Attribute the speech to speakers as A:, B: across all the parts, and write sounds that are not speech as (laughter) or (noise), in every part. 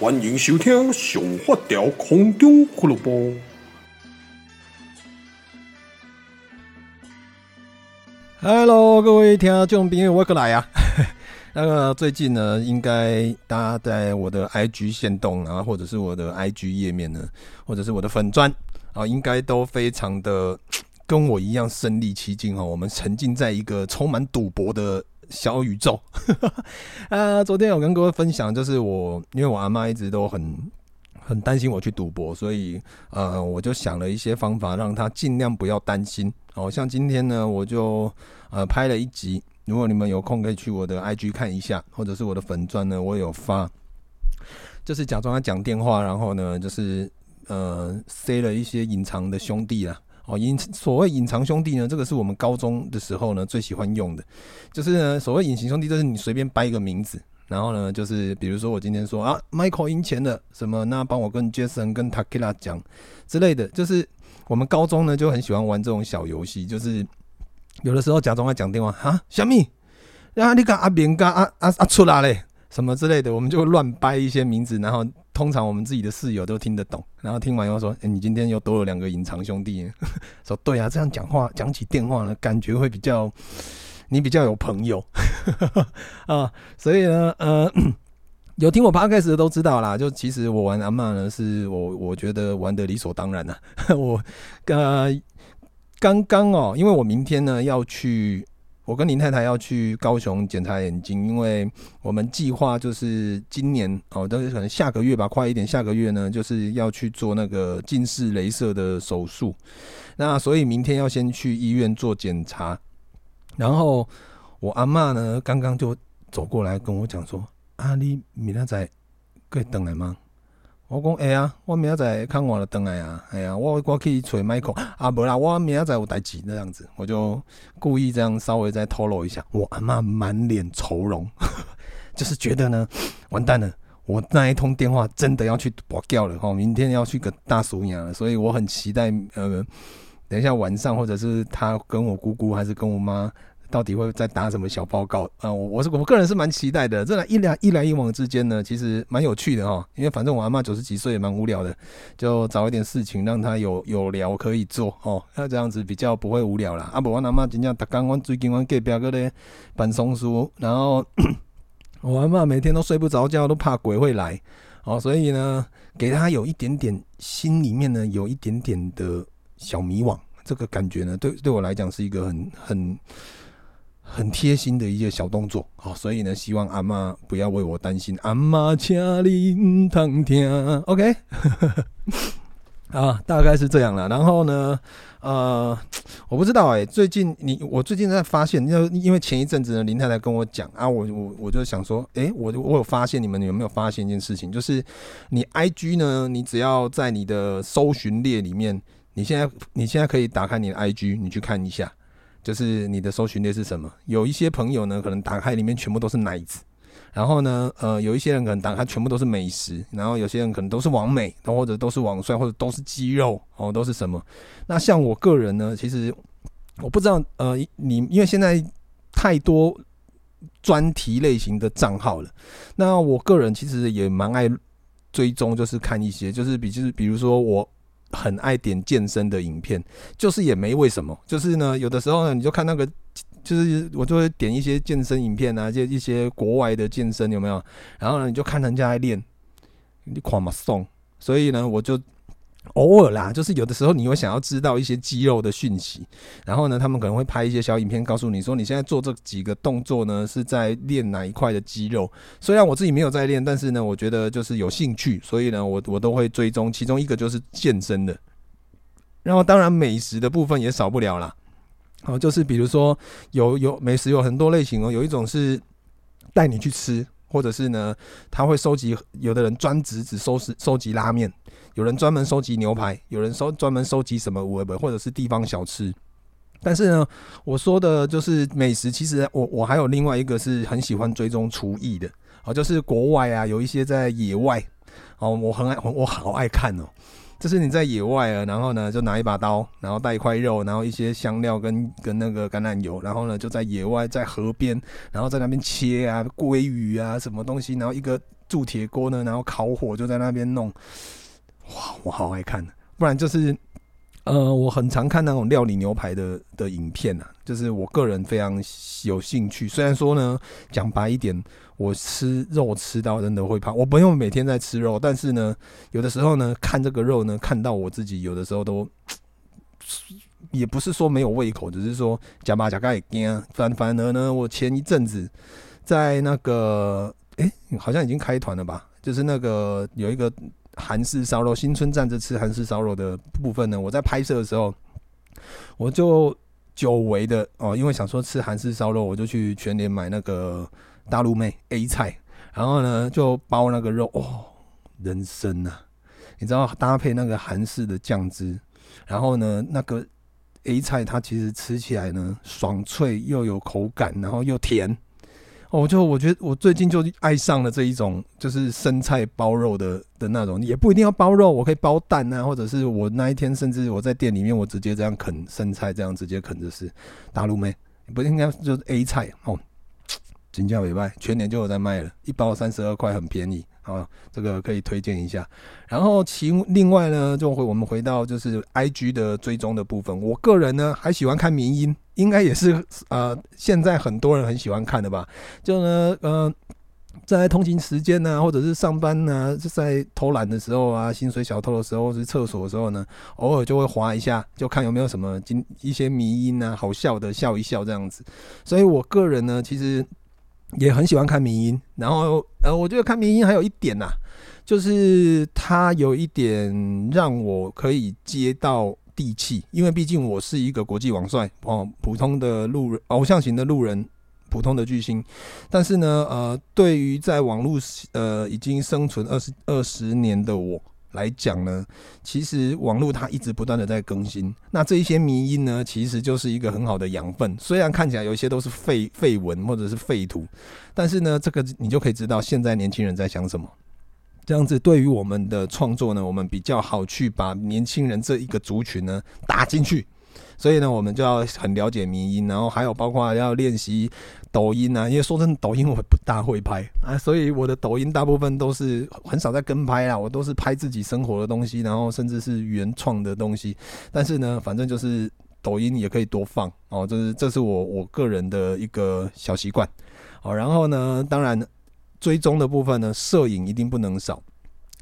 A: 欢迎收听《上发条空中俱乐部》。Hello，各位听众朋友，我过来呀。(laughs) 那个最近呢，应该大家在我的 IG 限动啊，或者是我的 IG 页面呢，或者是我的粉专啊，应该都非常的跟我一样身历其境哦。我们沉浸在一个充满赌博的。小宇宙，(laughs) 啊，昨天有跟各位分享，就是我因为我阿妈一直都很很担心我去赌博，所以呃，我就想了一些方法，让她尽量不要担心。哦像今天呢，我就呃拍了一集，如果你们有空可以去我的 IG 看一下，或者是我的粉钻呢，我有发，就是假装他讲电话，然后呢，就是呃塞了一些隐藏的兄弟啦。哦，隐所谓隐藏兄弟呢，这个是我们高中的时候呢最喜欢用的，就是呢所谓隐形兄弟，就是你随便掰一个名字，然后呢就是比如说我今天说啊，Michael 赢钱了什么，那帮我跟 Jason 跟 Takila 讲之类的，就是我们高中呢就很喜欢玩这种小游戏，就是有的时候假装在讲电话啊，小米，啊你个阿明跟阿阿阿出来嘞，什么之类的，我们就乱掰一些名字，然后。通常我们自己的室友都听得懂，然后听完以后说：“哎、你今天又多了两个隐藏兄弟。(laughs) ”说：“对啊，这样讲话讲起电话呢，感觉会比较你比较有朋友 (laughs) 啊。”所以呢，呃，(clears throat) 有听我 podcast 的都知道啦。就其实我玩阿嬷呢，是我我觉得玩的理所当然啦。(laughs) 我呃刚刚哦，因为我明天呢要去。我跟林太太要去高雄检查眼睛，因为我们计划就是今年哦，但是可能下个月吧，快一点，下个月呢就是要去做那个近视雷射的手术。那所以明天要先去医院做检查。然后我阿嬷呢，刚刚就走过来跟我讲说：“啊，你明仔载可以等来吗？”我讲哎呀，我明仔载看我的灯来啊，哎呀，我我可以找 Michael 啊，无啦，我明仔载有代志那样子，我就故意这样稍微再透露一下，我阿妈满脸愁容，(laughs) 就是觉得呢，完蛋了，我那一通电话真的要去拔掉了哈，明天要去个大俗牙了，所以我很期待呃，等一下晚上或者是他跟我姑姑还是跟我妈。到底会再打什么小报告啊？我我是我个人是蛮期待的。这来一来一来一往之间呢，其实蛮有趣的哈。因为反正我阿妈九十几岁也蛮无聊的，就找一点事情让她有有聊可以做哦。那这样子比较不会无聊啦。啊不，我阿妈真正，刚刚最近我隔壁个咧办松树，然后 (clears throat) 我阿妈每天都睡不着觉，都怕鬼会来哦。所以呢，给她有一点点心里面呢有一点点的小迷惘，这个感觉呢，对对我来讲是一个很很。很贴心的一些小动作，好，所以呢，希望阿妈不要为我担心。阿妈，请你唔通听，OK？(laughs) 啊，大概是这样了。然后呢，呃，我不知道哎、最近你我最近在发现，因为因为前一阵子呢，林太太跟我讲啊，我我我就想说，哎、我我有发现，你们有没有发现一件事情？就是你 IG 呢，你只要在你的搜寻列里面，你现在你现在可以打开你的 IG，你去看一下。就是你的搜寻列是什么？有一些朋友呢，可能打开里面全部都是奶子，然后呢，呃，有一些人可能打开全部都是美食，然后有些人可能都是网美，或者都是网帅，或者都是肌肉，哦，都是什么？那像我个人呢，其实我不知道，呃，你因为现在太多专题类型的账号了，那我个人其实也蛮爱追踪，就是看一些，就是比就是比如说我。很爱点健身的影片，就是也没为什么，就是呢，有的时候呢，你就看那个，就是我就会点一些健身影片啊，一些一些国外的健身有没有？然后呢，你就看人家在练，你狂嘛送，所以呢，我就。偶尔啦，就是有的时候你会想要知道一些肌肉的讯息，然后呢，他们可能会拍一些小影片，告诉你说你现在做这几个动作呢是在练哪一块的肌肉。虽然我自己没有在练，但是呢，我觉得就是有兴趣，所以呢，我我都会追踪。其中一个就是健身的，然后当然美食的部分也少不了啦。好就是比如说有有美食有很多类型哦，有一种是带你去吃。或者是呢，他会收集，有的人专职只收拾收集拉面，有人专门收集牛排，有人收专门收集什么五味或者是地方小吃。但是呢，我说的就是美食，其实我我还有另外一个是很喜欢追踪厨艺的，哦，就是国外啊，有一些在野外，哦，我很爱，我好爱看哦。就是你在野外啊，然后呢，就拿一把刀，然后带一块肉，然后一些香料跟跟那个橄榄油，然后呢，就在野外在河边，然后在那边切啊鲑鱼啊什么东西，然后一个铸铁锅呢，然后烤火就在那边弄，哇，我好爱看，不然就是。呃，我很常看那种料理牛排的的影片啊，就是我个人非常有兴趣。虽然说呢，讲白一点，我吃肉吃到真的会胖。我不用每天在吃肉，但是呢，有的时候呢，看这个肉呢，看到我自己有的时候都，(tsk) 也不是说没有胃口，只是说假巴假盖也惊。反反而呢，我前一阵子在那个，哎、好像已经开团了吧？就是那个有一个。韩式烧肉，新春站着吃韩式烧肉的部分呢，我在拍摄的时候，我就久违的哦，因为想说吃韩式烧肉，我就去全联买那个大陆妹 A 菜，然后呢就包那个肉哦，人参呐，你知道搭配那个韩式的酱汁，然后呢那个 A 菜它其实吃起来呢爽脆又有口感，然后又甜。哦，就我觉得我最近就爱上了这一种，就是生菜包肉的的那种，也不一定要包肉，我可以包蛋啊，或者是我那一天甚至我在店里面，我直接这样啃生菜，这样直接啃就是。大陆妹不应该就是 A 菜哦，(tsk) 金价尾拜，全年就有在卖了，一包三十二块，很便宜。啊，这个可以推荐一下。然后其另外呢，就回我们回到就是 IG 的追踪的部分。我个人呢还喜欢看迷因，应该也是呃现在很多人很喜欢看的吧。就呢呃在通勤时间呢，或者是上班呢，就在偷懒的时候啊，薪水小偷的时候，是厕所的时候呢，偶尔就会滑一下，就看有没有什么今一些迷因啊，好笑的笑一笑这样子。所以我个人呢，其实。也很喜欢看民音，然后呃，我觉得看民音还有一点呐、啊，就是它有一点让我可以接到地气，因为毕竟我是一个国际网帅哦，普通的路人，偶像型的路人，普通的巨星，但是呢，呃，对于在网络呃已经生存二十二十年的我。来讲呢，其实网络它一直不断的在更新，那这一些迷因呢，其实就是一个很好的养分。虽然看起来有一些都是废废文或者是废图，但是呢，这个你就可以知道现在年轻人在想什么。这样子对于我们的创作呢，我们比较好去把年轻人这一个族群呢打进去。所以呢，我们就要很了解迷音，然后还有包括要练习抖音啊。因为说真的，抖音我不大会拍 (laughs) 啊，所以我的抖音大部分都是很少在跟拍啊，我都是拍自己生活的东西，然后甚至是原创的东西。但是呢，反正就是抖音也可以多放哦，这是这是我我个人的一个小习惯哦。然后呢，当然追踪的部分呢，摄影一定不能少。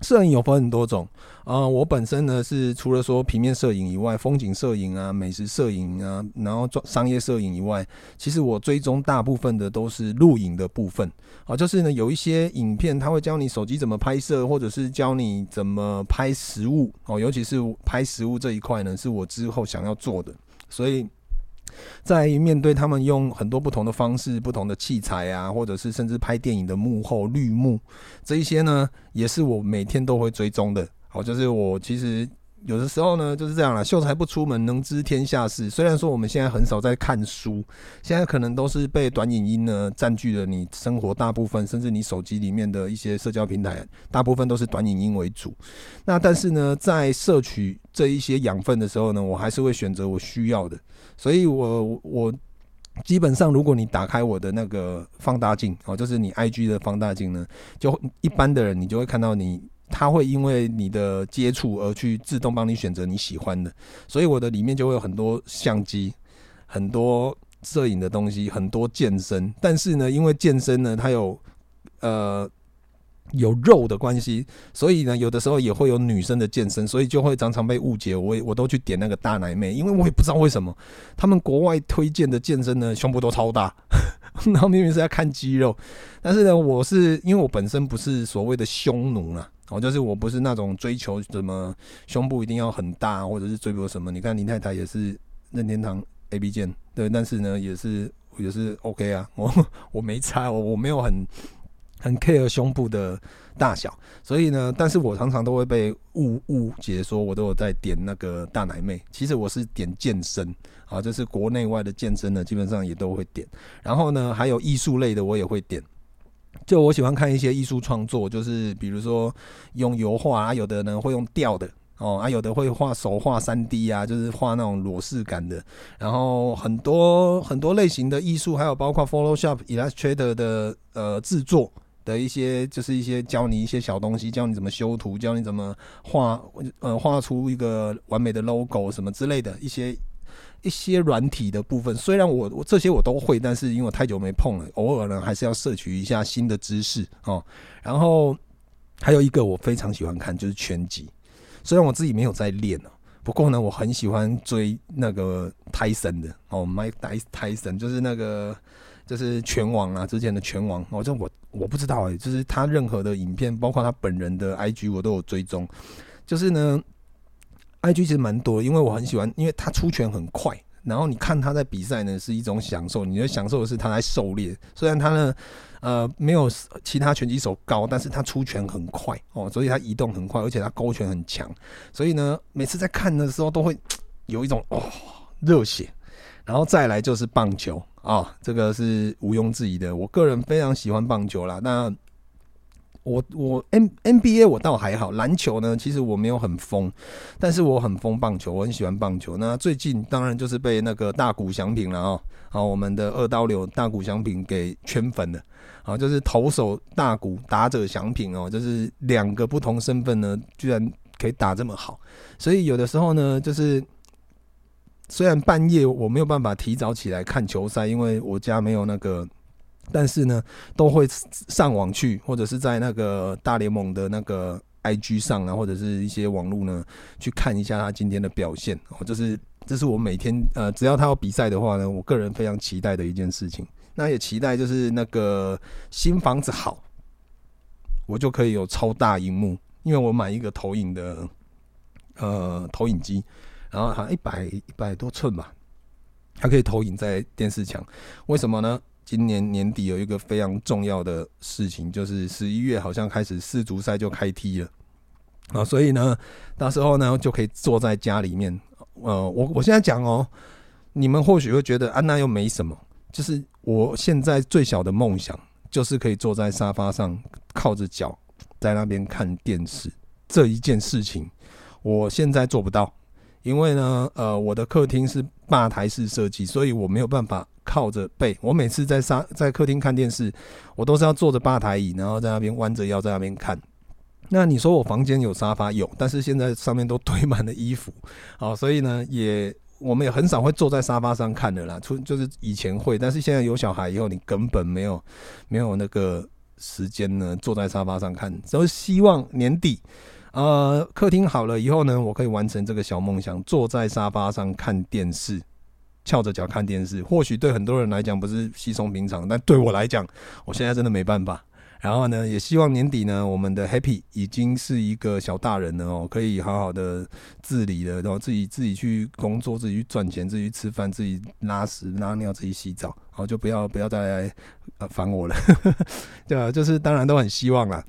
A: 摄影有分很多种，啊、我本身呢是除了说平面摄影以外，风景摄影啊、美食摄影啊，然后做商业摄影以外，其实我追踪大部分的都是录影的部分，啊，就是呢有一些影片，他会教你手机怎么拍摄，或者是教你怎么拍食物，哦，尤其是拍食物这一块呢，是我之后想要做的，所以。在面对他们用很多不同的方式、不同的器材啊，或者是甚至拍电影的幕后绿幕这一些呢，也是我每天都会追踪的。好，就是我其实。有的时候呢，就是这样了，秀才不出门，能知天下事。虽然说我们现在很少在看书，现在可能都是被短影音呢占据了你生活大部分，甚至你手机里面的一些社交平台，大部分都是短影音为主。那但是呢，在摄取这一些养分的时候呢，我还是会选择我需要的。所以我我基本上，如果你打开我的那个放大镜哦，就是你 IG 的放大镜呢，就一般的人你就会看到你。它会因为你的接触而去自动帮你选择你喜欢的，所以我的里面就会有很多相机、很多摄影的东西、很多健身。但是呢，因为健身呢，它有呃有肉的关系，所以呢，有的时候也会有女生的健身，所以就会常常被误解。我我都去点那个大奶妹，因为我也不知道为什么他们国外推荐的健身呢，胸部都超大，(laughs) 然后明明是在看肌肉，但是呢，我是因为我本身不是所谓的胸奴啊。哦，就是我不是那种追求什么胸部一定要很大，或者是追求什么。你看林太太也是任天堂 A B 键，对，但是呢也是也是 OK 啊。我我没差，我我没有很很 care 胸部的大小，所以呢，但是我常常都会被误误解说我都有在点那个大奶妹，其实我是点健身啊，就是国内外的健身呢，基本上也都会点。然后呢，还有艺术类的我也会点，就我喜欢看一些艺术创作，就是比如说用油画啊，有的呢会用吊的。哦，啊，有的会画手画三 D 啊，就是画那种裸视感的。然后很多很多类型的艺术，还有包括 Photoshop、Illustrator 的呃制作的一些，就是一些教你一些小东西，教你怎么修图，教你怎么画，呃，画出一个完美的 logo 什么之类的一些一些软体的部分。虽然我我这些我都会，但是因为我太久没碰了，偶尔呢还是要摄取一下新的知识哦。然后还有一个我非常喜欢看，就是拳击。虽然我自己没有在练哦，不过呢，我很喜欢追那个泰森的哦，Mike Tyson 就是那个就是拳王啊，之前的拳王哦，这我我不知道哎，就是他任何的影片，包括他本人的 IG 我都有追踪。就是呢，IG 其实蛮多，因为我很喜欢，因为他出拳很快，然后你看他在比赛呢是一种享受，你的享受的是他在狩猎，虽然他呢。呃，没有其他拳击手高，但是他出拳很快哦，所以他移动很快，而且他勾拳很强，所以呢，每次在看的时候都会有一种哦热血。然后再来就是棒球、哦，这个是毋庸置疑的，我个人非常喜欢棒球啦。那我我 N NBA 我倒还好，篮球呢，其实我没有很疯，但是我很疯棒球，我很喜欢棒球。那最近当然就是被那个大谷翔平了哦，好，我们的二刀流大谷翔平给圈粉了，好，就是投手大谷，打者翔平哦，就是两个不同身份呢，居然可以打这么好，所以有的时候呢，就是虽然半夜我没有办法提早起来看球赛，因为我家没有那个。但是呢，都会上网去，或者是在那个大联盟的那个 IG 上啊，或者是一些网络呢，去看一下他今天的表现。哦，这是这是我每天呃，只要他有比赛的话呢，我个人非常期待的一件事情。那也期待就是那个新房子好，我就可以有超大荧幕，因为我买一个投影的呃投影机，然后好像一百一百多寸吧，它可以投影在电视墙。为什么呢？今年年底有一个非常重要的事情，就是十一月好像开始世足赛就开踢了啊，所以呢，到时候呢就可以坐在家里面。呃，我我现在讲哦，你们或许会觉得啊，那又没什么。就是我现在最小的梦想，就是可以坐在沙发上，靠着脚在那边看电视。这一件事情，我现在做不到，因为呢，呃，我的客厅是吧台式设计，所以我没有办法。靠着背，我每次在沙在客厅看电视，我都是要坐着吧台椅，然后在那边弯着腰在那边看。那你说我房间有沙发有，但是现在上面都堆满了衣服，好，(laughs) 所以呢，也我们也很少会坐在沙发上看的啦。出就是以前会，但是现在有小孩以后，你根本没有没有那个时间呢，坐在沙发上看。所以希望年底，呃，客厅好了以后呢，我可以完成这个小梦想，坐在沙发上看电视。翘着脚看电视，或许对很多人来讲不是稀松平常，但对我来讲，我现在真的没办法。然后呢，也希望年底呢，我们的 Happy 已经是一个小大人了哦，可以好好的自理了，然后自己自己去工作，自己去赚钱，自己去吃饭，自己拉屎拉尿，自己洗澡，然后就不要不要再来呃烦我了，(laughs) 对啊，就是当然都很希望啦。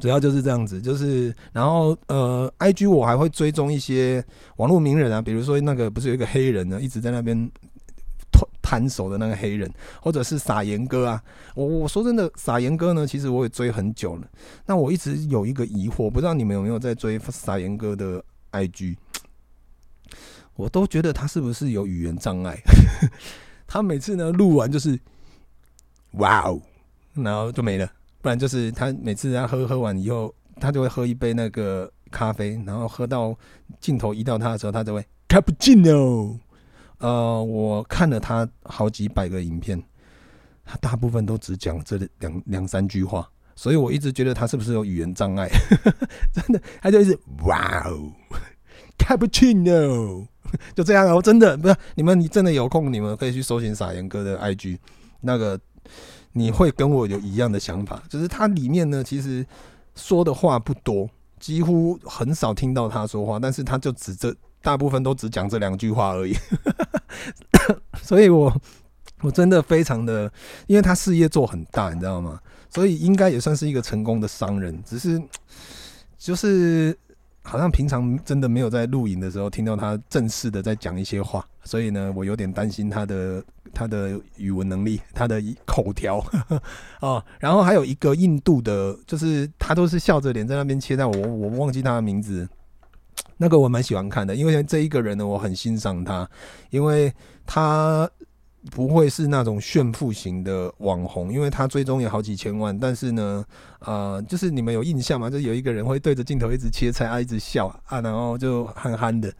A: 主要就是这样子，就是然后呃，IG 我还会追踪一些网络名人啊，比如说那个不是有一个黑人呢，一直在那边摊手的那个黑人，或者是撒盐哥啊。我我说真的，撒盐哥呢，其实我也追很久了。那我一直有一个疑惑，不知道你们有没有在追撒盐哥的 IG？我都觉得他是不是有语言障碍？(laughs) 他每次呢录完就是哇哦，然后就没了。不然就是他每次他喝喝完以后，他就会喝一杯那个咖啡，然后喝到镜头移到他的时候，他就会 cappuccino。呃，我看了他好几百个影片，他大部分都只讲这两两三句话，所以我一直觉得他是不是有语言障碍？(laughs) 真的，他就一直哇哦 cappuccino，就这样哦，真的不是你们，你真的有空，你们可以去搜寻撒盐哥的 IG 那个。你会跟我有一样的想法，就是他里面呢，其实说的话不多，几乎很少听到他说话，但是他就只这大部分都只讲这两句话而已，(coughs) 所以我我真的非常的，因为他事业做很大，你知道吗？所以应该也算是一个成功的商人，只是就是。好像平常真的没有在录影的时候听到他正式的在讲一些话，所以呢，我有点担心他的他的语文能力，他的口条 (laughs) 哦。然后还有一个印度的，就是他都是笑着脸在那边切菜，我我忘记他的名字，那个我蛮喜欢看的，因为这一个人呢，我很欣赏他，因为他。不会是那种炫富型的网红，因为他追踪有好几千万。但是呢，呃，就是你们有印象吗？就有一个人会对着镜头一直切菜啊，一直笑啊，然后就憨憨的。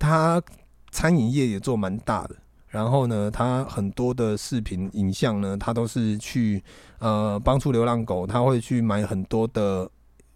A: 他餐饮业也做蛮大的，然后呢，他很多的视频影像呢，他都是去呃帮助流浪狗，他会去买很多的。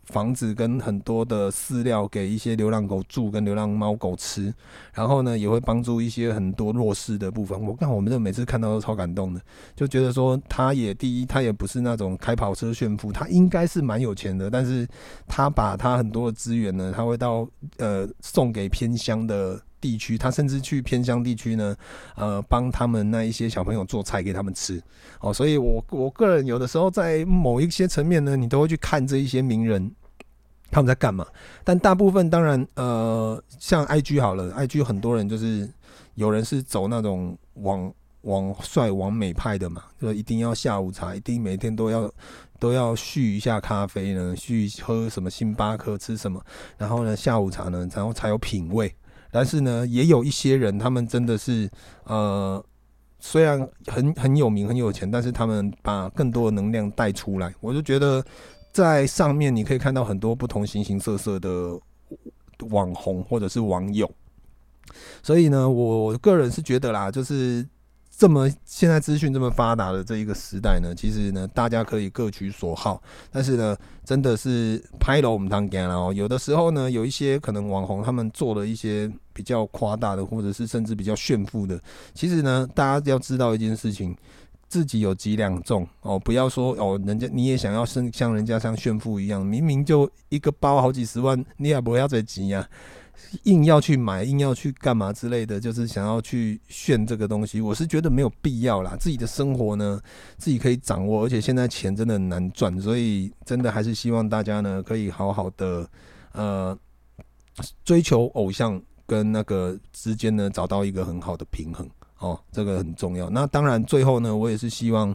A: 房子跟很多的饲料给一些流浪狗住，跟流浪猫狗吃，然后呢，也会帮助一些很多弱势的部分。我看我们这每次看到都超感动的，就觉得说他也第一，他也不是那种开跑车炫富，他应该是蛮有钱的，但是他把他很多的资源呢，他会到呃送给偏乡的地区，他甚至去偏乡地区呢，呃，帮他们那一些小朋友做菜给他们吃。哦，所以我我个人有的时候在某一些层面呢，你都会去看这一些名人。他们在干嘛？但大部分当然，呃，像 IG 好了，IG 很多人就是有人是走那种网网帅网美派的嘛，就一定要下午茶，一定每天都要都要续一下咖啡呢，续喝什么星巴克，吃什么，然后呢下午茶呢，然后才有品味。但是呢，也有一些人，他们真的是呃，虽然很很有名很有钱，但是他们把更多的能量带出来，我就觉得。在上面你可以看到很多不同形形色色的网红或者是网友，所以呢，我个人是觉得啦，就是这么现在资讯这么发达的这一个时代呢，其实呢，大家可以各取所好，但是呢，真的是拍了我们当干了哦。有的时候呢，有一些可能网红他们做了一些比较夸大的，或者是甚至比较炫富的，其实呢，大家要知道一件事情。自己有几两重哦，不要说哦，人家你也想要像像人家像炫富一样，明明就一个包好几十万，你也不要再急呀，硬要去买，硬要去干嘛之类的，就是想要去炫这个东西，我是觉得没有必要啦。自己的生活呢，自己可以掌握，而且现在钱真的很难赚，所以真的还是希望大家呢，可以好好的呃追求偶像跟那个之间呢，找到一个很好的平衡。哦，这个很重要。那当然，最后呢，我也是希望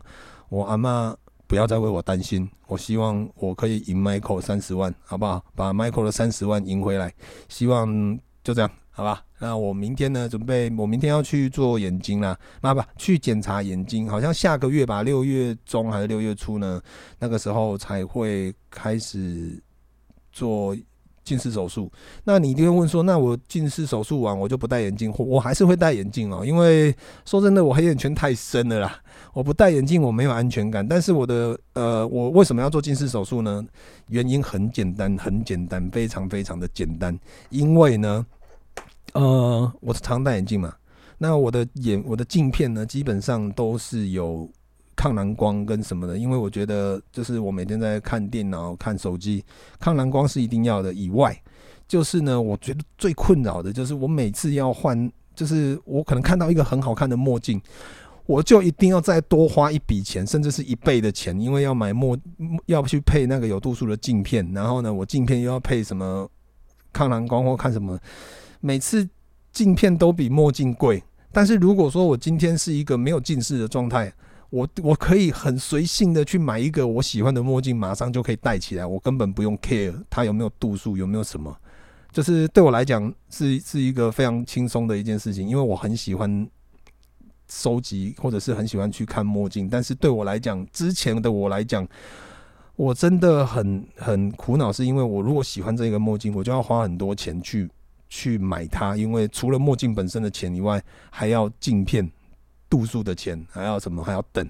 A: 我阿嬷不要再为我担心。我希望我可以赢 Michael 三十万，好不好？把 Michael 的三十万赢回来。希望就这样，好吧？那我明天呢，准备我明天要去做眼睛啦，妈吧去检查眼睛，好像下个月吧，六月中还是六月初呢，那个时候才会开始做。近视手术，那你一定会问说，那我近视手术完我就不戴眼镜，或我还是会戴眼镜哦，因为说真的，我黑眼圈太深了啦，我不戴眼镜我没有安全感。但是我的呃，我为什么要做近视手术呢？原因很简单，很简单，非常非常的简单，因为呢，呃，我是常戴眼镜嘛，那我的眼我的镜片呢，基本上都是有。抗蓝光跟什么的，因为我觉得就是我每天在看电脑、看手机，抗蓝光是一定要的。以外，就是呢，我觉得最困扰的就是我每次要换，就是我可能看到一个很好看的墨镜，我就一定要再多花一笔钱，甚至是一倍的钱，因为要买墨，要去配那个有度数的镜片，然后呢，我镜片又要配什么抗蓝光或看什么，每次镜片都比墨镜贵。但是如果说我今天是一个没有近视的状态，我我可以很随性的去买一个我喜欢的墨镜，马上就可以戴起来，我根本不用 care 它有没有度数，有没有什么，就是对我来讲是是一个非常轻松的一件事情，因为我很喜欢收集或者是很喜欢去看墨镜，但是对我来讲，之前的我来讲，我真的很很苦恼，是因为我如果喜欢这个墨镜，我就要花很多钱去去买它，因为除了墨镜本身的钱以外，还要镜片。度数的钱还要什么？还要等，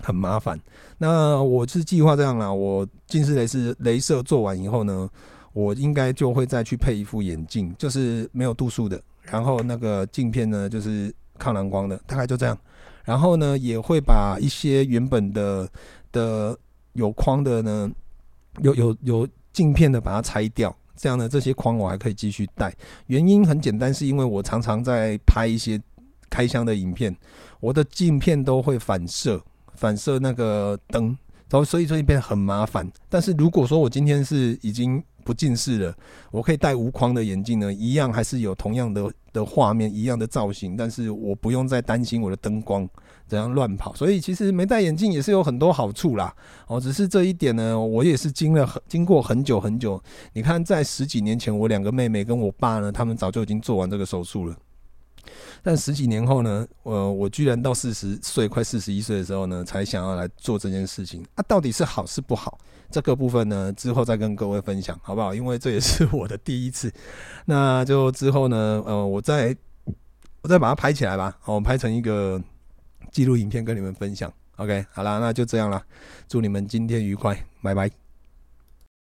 A: 很麻烦。那我是计划这样啦，我近视雷是镭射做完以后呢，我应该就会再去配一副眼镜，就是没有度数的，然后那个镜片呢就是抗蓝光的，大概就这样。然后呢，也会把一些原本的的有框的呢，有有有镜片的把它拆掉，这样呢，这些框我还可以继续戴。原因很简单，是因为我常常在拍一些。开箱的影片，我的镜片都会反射，反射那个灯，然后所以所以变得很麻烦。但是如果说我今天是已经不近视了，我可以戴无框的眼镜呢，一样还是有同样的的画面，一样的造型，但是我不用再担心我的灯光怎样乱跑。所以其实没戴眼镜也是有很多好处啦。哦，只是这一点呢，我也是经了很经过很久很久。你看，在十几年前，我两个妹妹跟我爸呢，他们早就已经做完这个手术了。但十几年后呢，呃，我居然到四十岁，快四十一岁的时候呢，才想要来做这件事情。啊，到底是好是不好？这个部分呢，之后再跟各位分享，好不好？因为这也是我的第一次。那就之后呢，呃，我再我再把它拍起来吧，我拍成一个记录影片跟你们分享。OK，好啦，那就这样啦，祝你们今天愉快，拜拜。